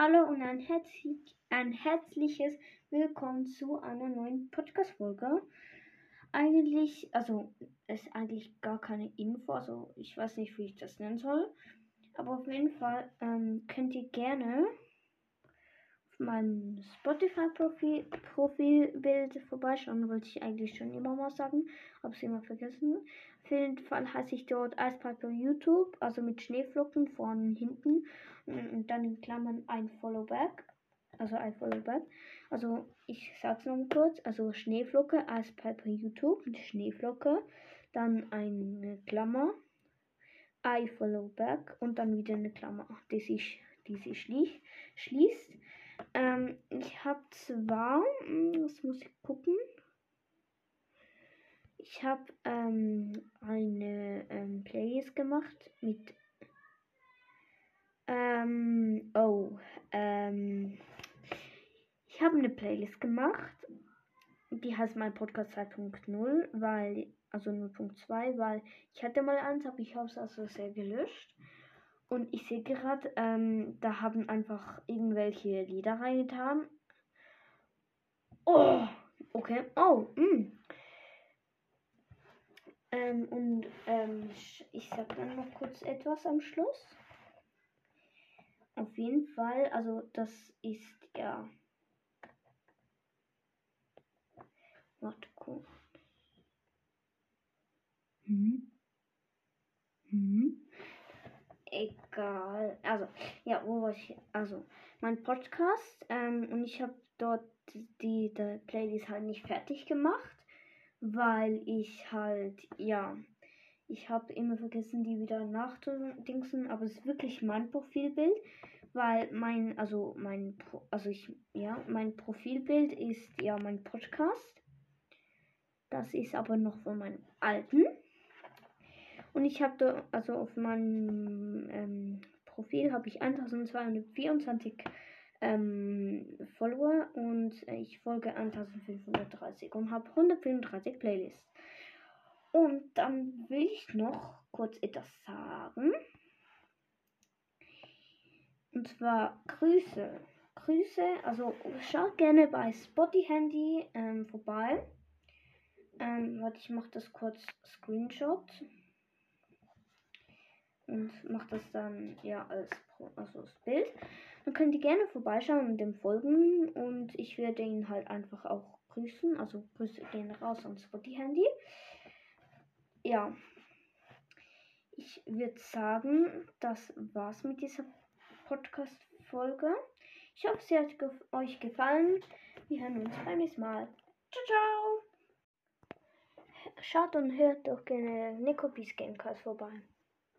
Hallo und ein, herzlich, ein herzliches Willkommen zu einer neuen Podcast-Folge. Eigentlich, also, ist eigentlich gar keine Info, also, ich weiß nicht, wie ich das nennen soll. Aber auf jeden Fall ähm, könnt ihr gerne auf meinem Spotify-Profil Profilbild vorbeischauen, wollte ich eigentlich schon immer mal sagen, habe es immer vergessen. Auf jeden Fall heiße ich dort Eispiper YouTube, also mit Schneeflocken vorne und hinten und dann in Klammern ein Followback. Also ein Followback. Also ich sag's noch mal kurz. Also Schneeflocke, Eispiper YouTube mit Schneeflocke. Dann eine Klammer. I Followback und dann wieder eine Klammer, die sich, die sich schlie schließt. Ähm, ich habe zwar, das hm, muss ich gucken. Ich habe ähm, eine ähm, Playlist gemacht mit ähm, oh, ähm, habe eine Playlist gemacht. Die heißt mein Podcast 2.0, weil, also 0.2, weil ich hatte mal eins, aber ich habe es also sehr gelöscht. Und ich sehe gerade, ähm, da haben einfach irgendwelche Lieder reingetan. Oh, okay. Oh, mh. Mm. Ähm, und ähm, ich sag dann noch kurz etwas am Schluss. Auf jeden Fall, also das ist ja. Warte kurz. Hm? Hm? Egal. Also, ja, wo war ich? Also, mein Podcast. Ähm, und ich habe dort die, die Playlist halt nicht fertig gemacht, weil ich halt, ja, ich habe immer vergessen, die wieder nachzudingsen, aber es ist wirklich mein Profilbild, weil mein, also mein, also ich, ja, mein Profilbild ist ja mein Podcast. Das ist aber noch von meinem alten. Und ich habe da, also auf meinem ähm, Profil habe ich 1224 ähm, Follower und ich folge 1530 und habe 135 Playlists. Und dann will ich noch kurz etwas sagen. Und zwar Grüße. Grüße, also schaut gerne bei Spotty Handy ähm, vorbei. Ähm, warte, ich mache das kurz Screenshot. Und mache das dann ja als also das Bild. Dann könnt ihr gerne vorbeischauen und dem folgen. Und ich werde ihn halt einfach auch grüßen. Also Grüße gehen raus an Spotty Handy ja, ich würde sagen, das war's mit dieser Podcast-Folge. Ich hoffe, sie hat ge euch gefallen. Wir hören uns beim nächsten Mal. Ciao, ciao! Schaut und hört doch gerne Nico Peace Gamecast vorbei.